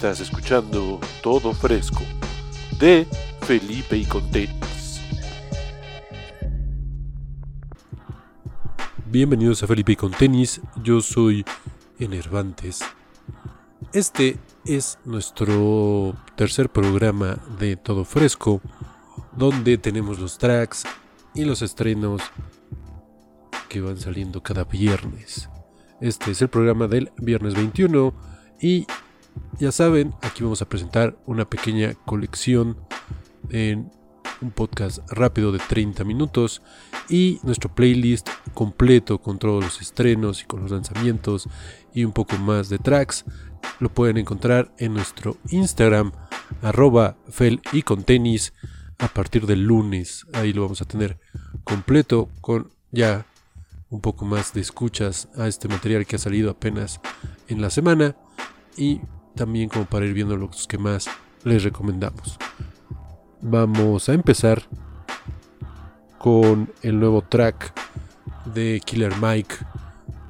Estás escuchando Todo Fresco de Felipe y Contenis. Bienvenidos a Felipe y Contenis, yo soy Enervantes. Este es nuestro tercer programa de Todo Fresco, donde tenemos los tracks y los estrenos que van saliendo cada viernes. Este es el programa del viernes 21 y ya saben, aquí vamos a presentar una pequeña colección en un podcast rápido de 30 minutos y nuestro playlist completo con todos los estrenos y con los lanzamientos y un poco más de tracks. Lo pueden encontrar en nuestro Instagram arroba fel y con tenis. A partir del lunes ahí lo vamos a tener completo con ya un poco más de escuchas a este material que ha salido apenas en la semana. Y también como para ir viendo los que más les recomendamos. Vamos a empezar con el nuevo track de Killer Mike,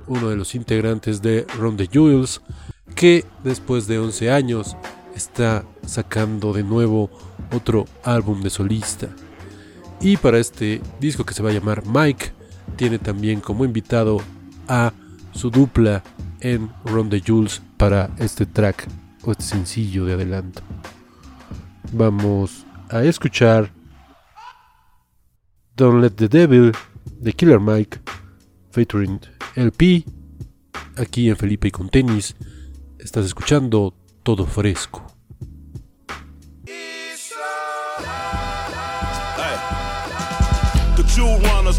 uno de los integrantes de Ron the Jewels, que después de 11 años está sacando de nuevo otro álbum de solista. Y para este disco que se va a llamar Mike, tiene también como invitado a su dupla en Ron the Jules para este track o este sencillo de adelanto. Vamos a escuchar Don't Let the Devil de Killer Mike featuring LP aquí en Felipe y con tenis. Estás escuchando todo fresco.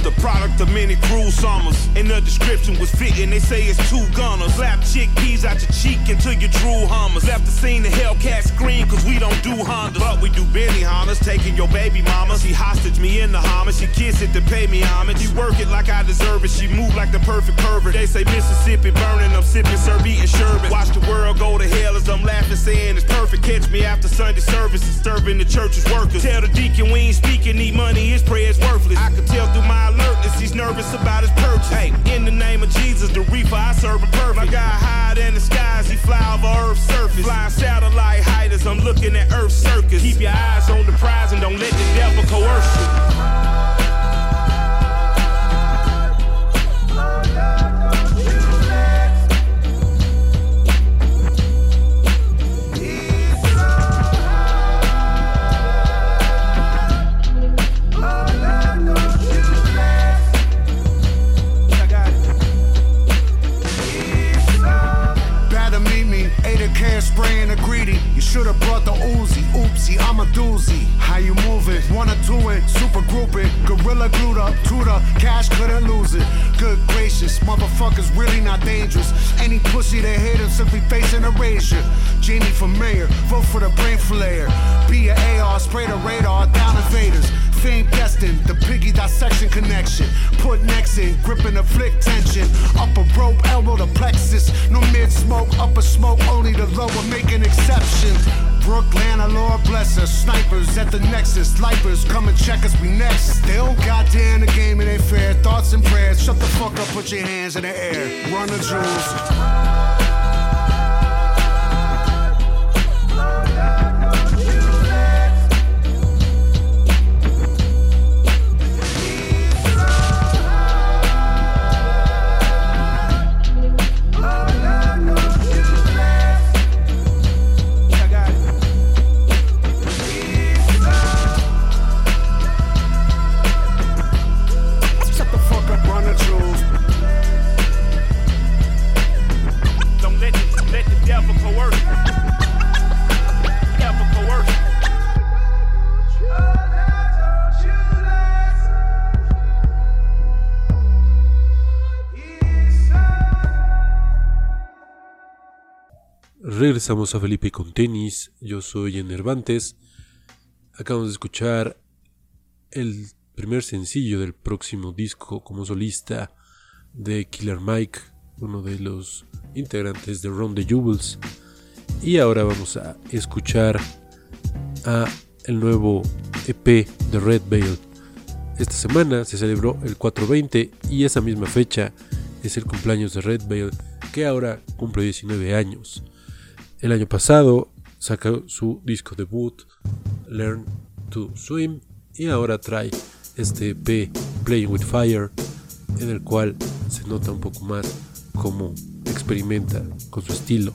The product of many cruel summers. And the description was fitting, they say it's two gunners. Slap chickpeas out your cheek until you drew hummers. The scene, the Hellcat scream, cause we don't do Hondas. We do Benny Hunters, taking your baby mama. She hostage me in the Hummer, she kiss it to pay me homage. She work it like I deserve it, she move like the perfect pervert. They say Mississippi burning, I'm sipping, serve eating sherbet. Watch the world go to hell as I'm laughing, saying it's perfect. Catch me after Sunday service, disturbing the church's workers. Tell the deacon we ain't speaking, need money, his prayer's worthless. I can tell through my alertness, he's nervous about his purchase. Hey, in the name of Jesus, the reaper I serve him perfect. My guy hide in the skies, he fly over Earth's surface. Flying satellite height as I'm looking at Earth's circus. Keep your eyes on the prize and don't let the devil coerce you. Better meet me, ate a can spraying a greedy. You should've brought the Uzi. I'm a doozy. How you moving? Wanna do it? Super group it. Gorilla glued up to the cash, couldn't lose it. Good gracious, motherfuckers really not dangerous. Any pussy that hit him simply facing erasure. Jamie for mayor, vote for the brain flayer. Be a AR, spray the radar, down invaders. Fame destined, the piggy dissection connection. Put necks in, gripping the flick tension. Upper rope, elbow to plexus. No mid smoke, upper smoke, only the lower make an exception. Brooklyn, Lord bless us. Snipers at the nexus. Lifers come and check us, we next. They don't goddamn the game, it ain't fair. Thoughts and prayers, shut the fuck up, put your hands in the air. Run the jewels. Regresamos a Felipe con tenis. Yo soy Enervantes. Acabamos de escuchar el primer sencillo del próximo disco como solista de Killer Mike, uno de los integrantes de Ron the Jewels. Y ahora vamos a escuchar a el nuevo EP de Red Veil. Esta semana se celebró el 420 y esa misma fecha es el cumpleaños de Red Veil, que ahora cumple 19 años. El año pasado sacó su disco debut, Learn to Swim, y ahora trae este EP, Playing with Fire, en el cual se nota un poco más cómo experimenta con su estilo.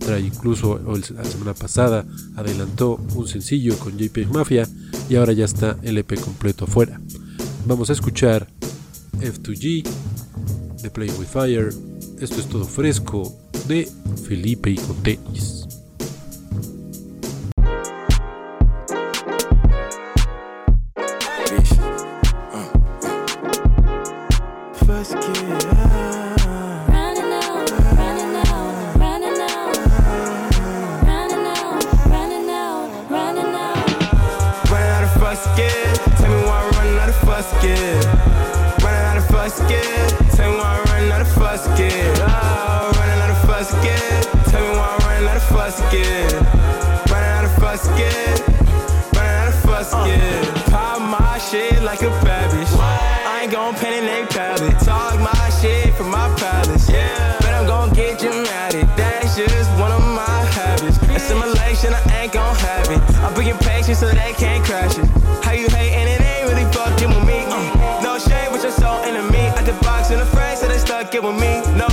Trae incluso la semana pasada adelantó un sencillo con JPEG Mafia y ahora ya está el EP completo afuera. Vamos a escuchar F2G de Play with Fire. Esto es todo fresco, de Felipe Cotetes. Talk my shit from my palace. Yeah. But I'm gon' get dramatic. That's just one of my habits. Assimilation, I ain't gon' have it. I'm bringing patience so they can't crash it. How you hating? It ain't really fucking with me. Uh, no shame with your soul enemy. I the box in the frame so they stuck it with me. No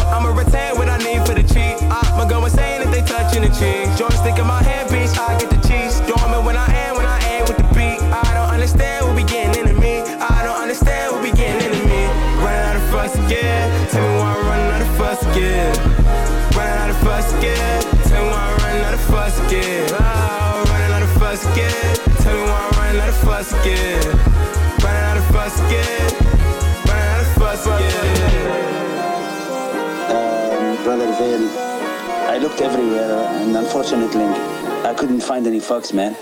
Um, Brother I looked everywhere and unfortunately I couldn't find any fucks, man.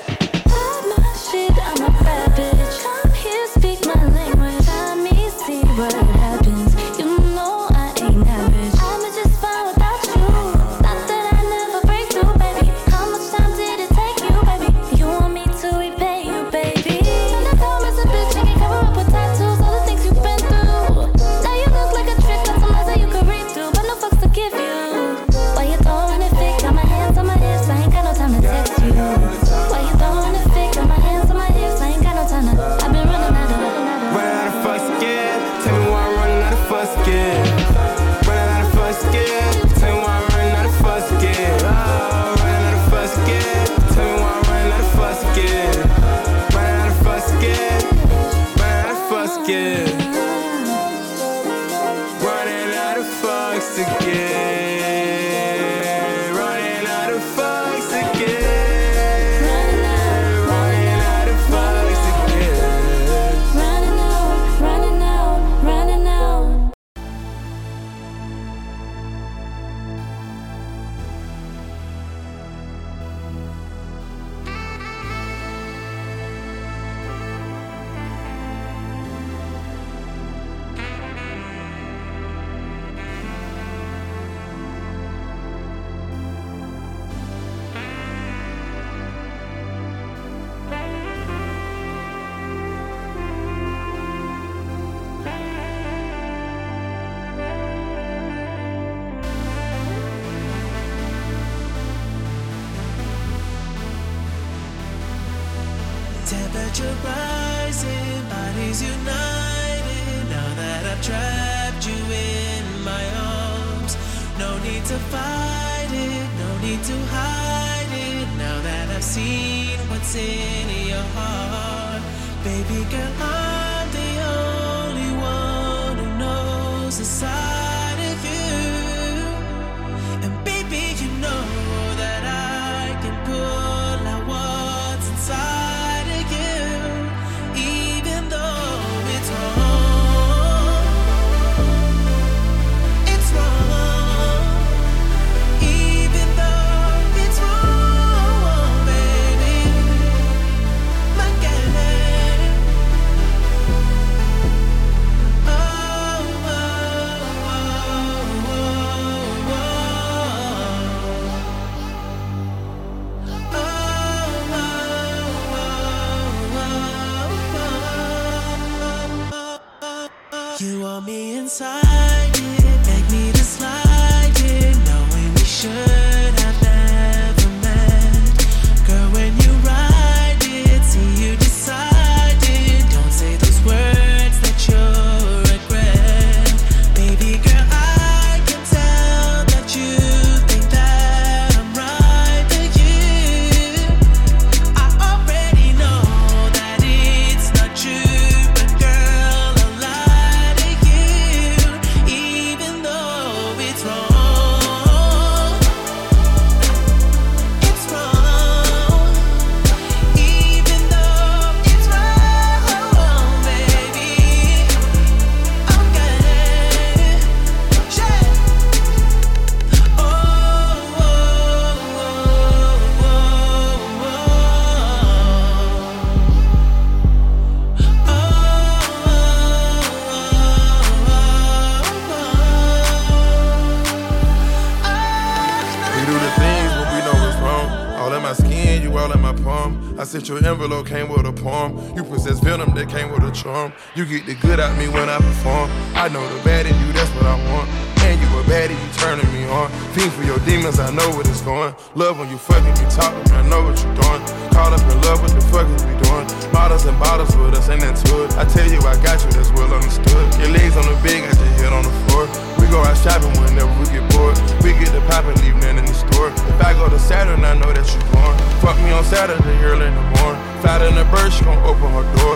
You get the good out me when I perform. I know the bad in you, that's what I want. And you a baddie, you turning me on. Fiend for your demons, I know what it's going. Love when you fucking me, talking, I know what you're doing. Caught up in love, what the fuck is we doing? Bottles and bottles with us, ain't that to it. I tell you, I got you, that's well understood. Your legs on the bed, got your head on the floor. We go out shopping whenever we get bored. We get the pop and leave nothing in the store. If I go to Saturn, I know that you're born. Fuck me on Saturday, early in the morning. Flat in the bird, she gon' open her door.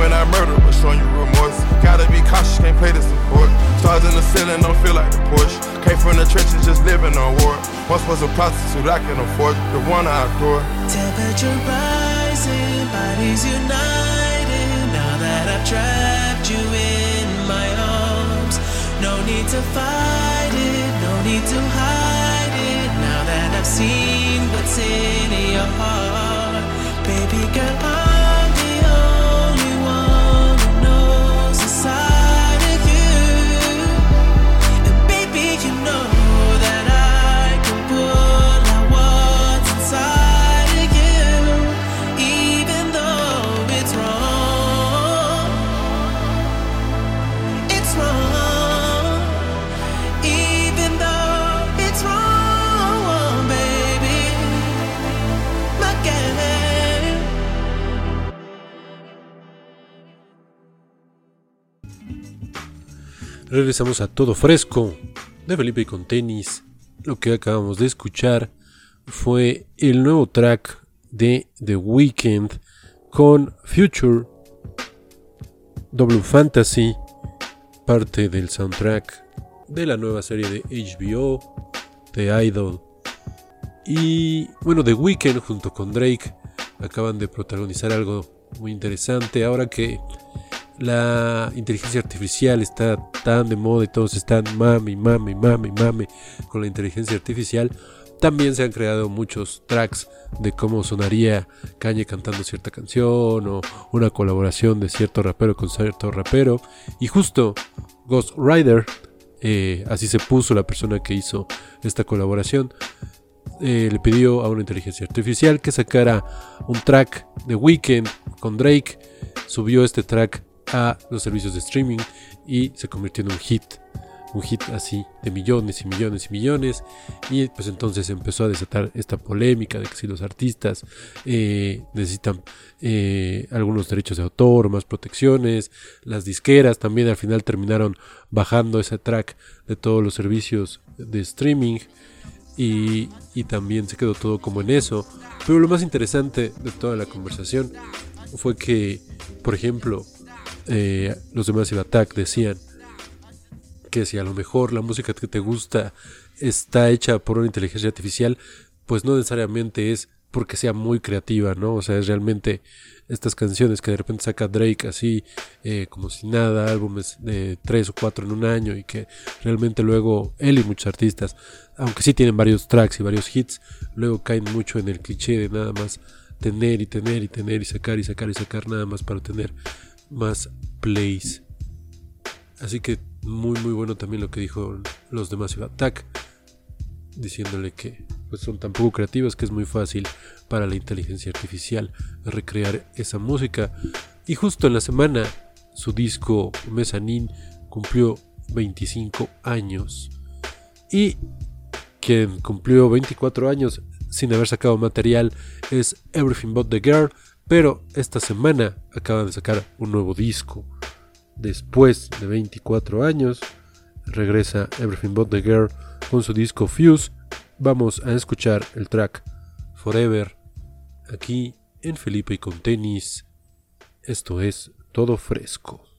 Screaming I murder, but showing you remorse. Gotta be cautious, can't play this support. Stars in the ceiling, don't feel like the Porsche. Came from the trenches, just living on war. Once was a prostitute, I can afford the one I adore. Temperature rising, bodies united. Now that I've trapped you in my arms, no need to fight it, no need to hide it. Now that I've seen what's in your heart, baby girl, I'm Regresamos a todo fresco de Felipe con tenis. Lo que acabamos de escuchar fue el nuevo track de The Weeknd con Future W Fantasy, parte del soundtrack de la nueva serie de HBO, The Idol. Y bueno, The Weeknd junto con Drake acaban de protagonizar algo muy interesante ahora que la inteligencia artificial está tan de moda y todos están mami, mami, mami, mami con la inteligencia artificial. También se han creado muchos tracks de cómo sonaría Kanye cantando cierta canción o una colaboración de cierto rapero con cierto rapero. Y justo Ghost Rider, eh, así se puso la persona que hizo esta colaboración, eh, le pidió a una inteligencia artificial que sacara un track de Weekend con Drake. Subió este track a los servicios de streaming y se convirtió en un hit. Un hit así de millones y millones y millones. Y pues entonces empezó a desatar esta polémica de que si los artistas eh, necesitan eh, algunos derechos de autor, más protecciones. Las disqueras también al final terminaron bajando ese track de todos los servicios de streaming. Y, y también se quedó todo como en eso. Pero lo más interesante de toda la conversación fue que, por ejemplo, eh, los de Massive Attack decían que si a lo mejor la música que te gusta está hecha por una inteligencia artificial, pues no necesariamente es porque sea muy creativa, ¿no? O sea, es realmente estas canciones que de repente saca Drake así, eh, como si nada, álbumes de tres o cuatro en un año y que realmente luego él y muchos artistas, aunque sí tienen varios tracks y varios hits, luego caen mucho en el cliché de nada más tener y tener y tener y sacar y sacar y sacar nada más para tener más plays. Así que muy muy bueno también lo que dijo los de Massive Attack, diciéndole que pues son tan poco creativos que es muy fácil para la inteligencia artificial recrear esa música. Y justo en la semana su disco Mezzanine cumplió 25 años. Y quien cumplió 24 años sin haber sacado material es Everything But the Girl, pero esta semana acaban de sacar un nuevo disco. Después de 24 años, regresa Everything But the Girl con su disco Fuse. Vamos a escuchar el track Forever aquí en Felipe y con tenis. Esto es todo fresco.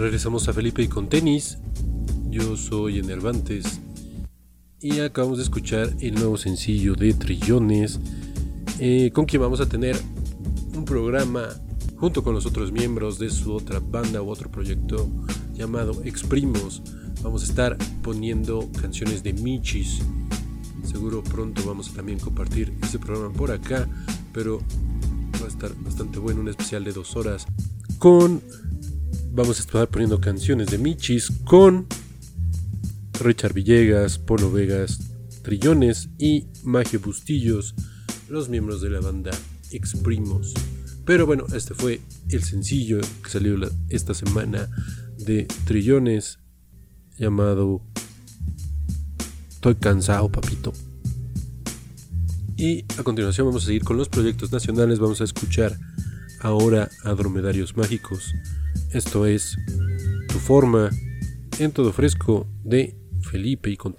Regresamos a Felipe y con tenis. Yo soy Enervantes y acabamos de escuchar el nuevo sencillo de Trillones, eh, con quien vamos a tener un programa junto con los otros miembros de su otra banda u otro proyecto llamado Exprimos. Vamos a estar poniendo canciones de Michis. Seguro pronto vamos a también compartir ese programa por acá, pero va a estar bastante bueno, un especial de dos horas con vamos a estar poniendo canciones de Michis con Richard Villegas, Polo Vegas, Trillones y Magio Bustillos, los miembros de la banda Exprimos. Pero bueno, este fue el sencillo que salió esta semana de Trillones llamado Estoy cansado, papito. Y a continuación vamos a seguir con los proyectos nacionales. Vamos a escuchar ahora a Dromedarios Mágicos esto es Tu forma en todo fresco de Felipe y con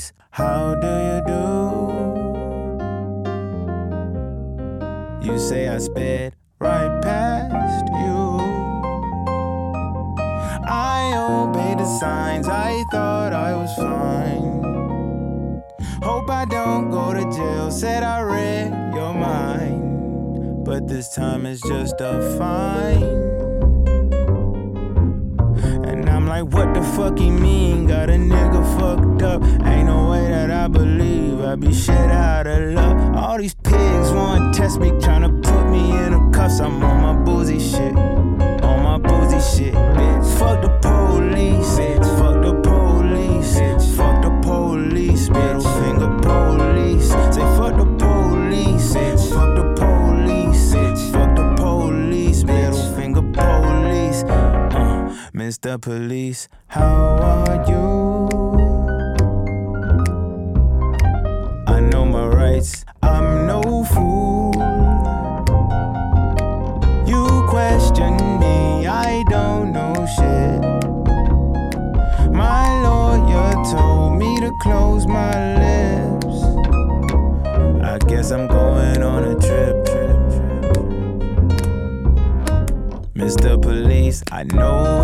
voice. How do you do? You say I sped right past you. I obeyed the signs, I thought I was fine. Hope I don't go to jail, said I read your mind. But this time it's just a fine like, what the fuck he mean? Got a nigga fucked up. Ain't no way that I believe I be shit out of luck. All these pigs want to test me, tryna put me in the cuffs. I'm on my boozy shit. On my boozy shit, bitch. Fuck the police, bitch. Fuck the police, bitch. Fuck the police, middle finger. Mr. Police, how are you? I know my rights, I'm no fool. You question me, I don't know shit. My lawyer told me to close my lips. I guess I'm going on a trip. Mr. Police, I know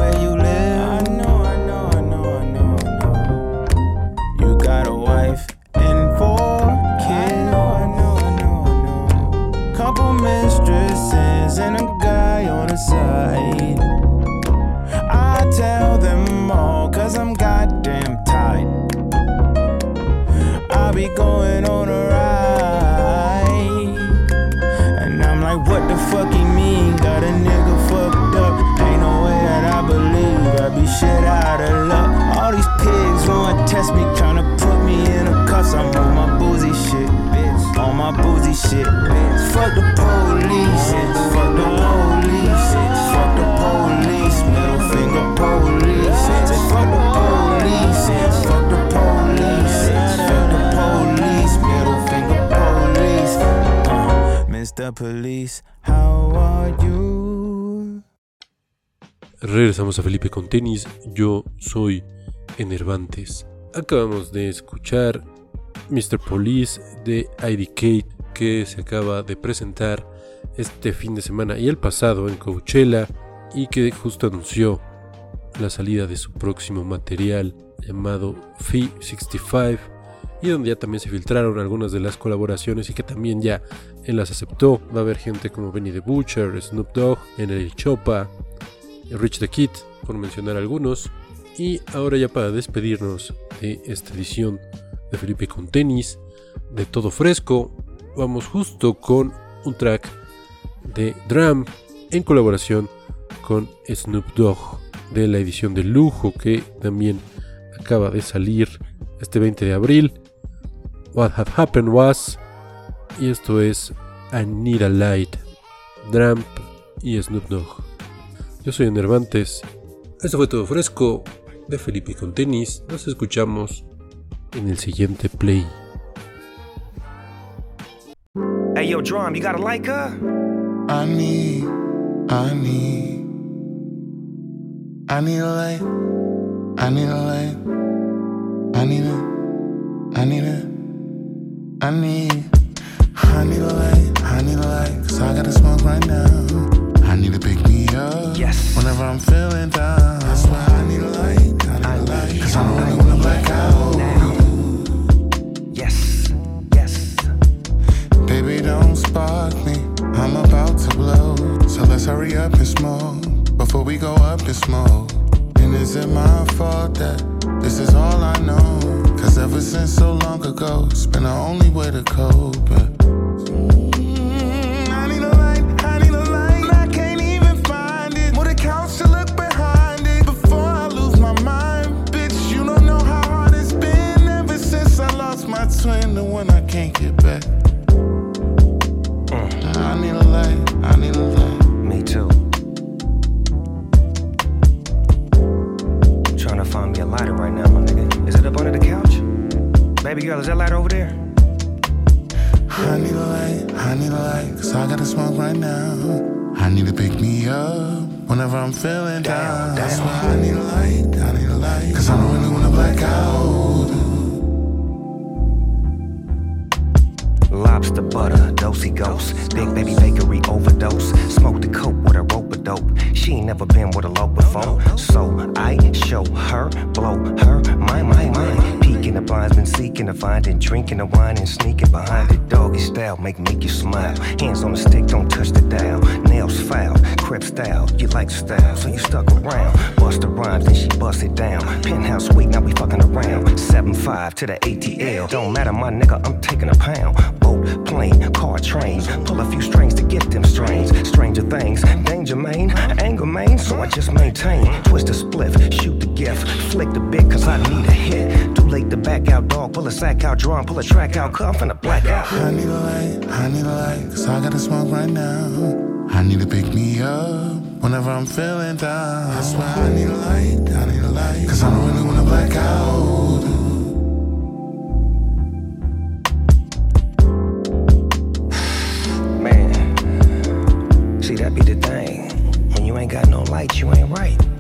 Police, how are you? Regresamos a Felipe con tenis. Yo soy Enervantes. Acabamos de escuchar Mr. Police de IDK que se acaba de presentar este fin de semana y el pasado en Coachella y que justo anunció la salida de su próximo material llamado Fee 65 y donde ya también se filtraron algunas de las colaboraciones y que también ya él las aceptó. Va a haber gente como Benny the Butcher, Snoop Dogg, el Chopa, Rich the Kid, por mencionar algunos. Y ahora ya para despedirnos de esta edición de Felipe con tenis, de todo fresco, vamos justo con un track de Drum en colaboración con Snoop Dogg de la edición de lujo que también acaba de salir este 20 de abril. What Had Happened Was y esto es I Need a Light, Drum y Snoop Dogg. Yo soy Enervantes. Esto fue todo fresco de Felipe con tenis. Nos escuchamos en el siguiente play. Hey, yo, Drum, you got a like her? I need, I need, I need a light, I need a light, I need a, I need a, I need, I need a light, I need a light, cause I gotta smoke right now. I need to pick me up Yes. whenever I'm feeling down. That's why I need a light, I need a light, cause I don't really wanna black out. Yes, yes. Baby, don't spark me. I'm about to blow. So let's hurry up and smoke before we go up in smoke. And is it my fault that this is all I know? Cause ever since so long ago, it's been the only way to cope. But style, you like style, so you stuck around. Bust the rhymes, then she bust it down. Penthouse suite, now we fucking around. 7-5 to the ATL. Don't matter, my nigga, I'm taking a pound. Boat, plane, car, train. Pull a few strings to get them strains. Stranger things, danger main, anger main, so I just maintain. Twist a spliff, shoot the gift, flick the bit, cause I need a hit. Too late to back out, dog. Pull a sack out, draw, pull a track out, cuff, and a blackout. I need a light, I need a light, cause I gotta smoke right now. I need to pick me up whenever I'm feeling down. That's why I need a light, I need a light. Cause I don't really wanna black out. Man, see, that be the thing. When you ain't got no light, you ain't right.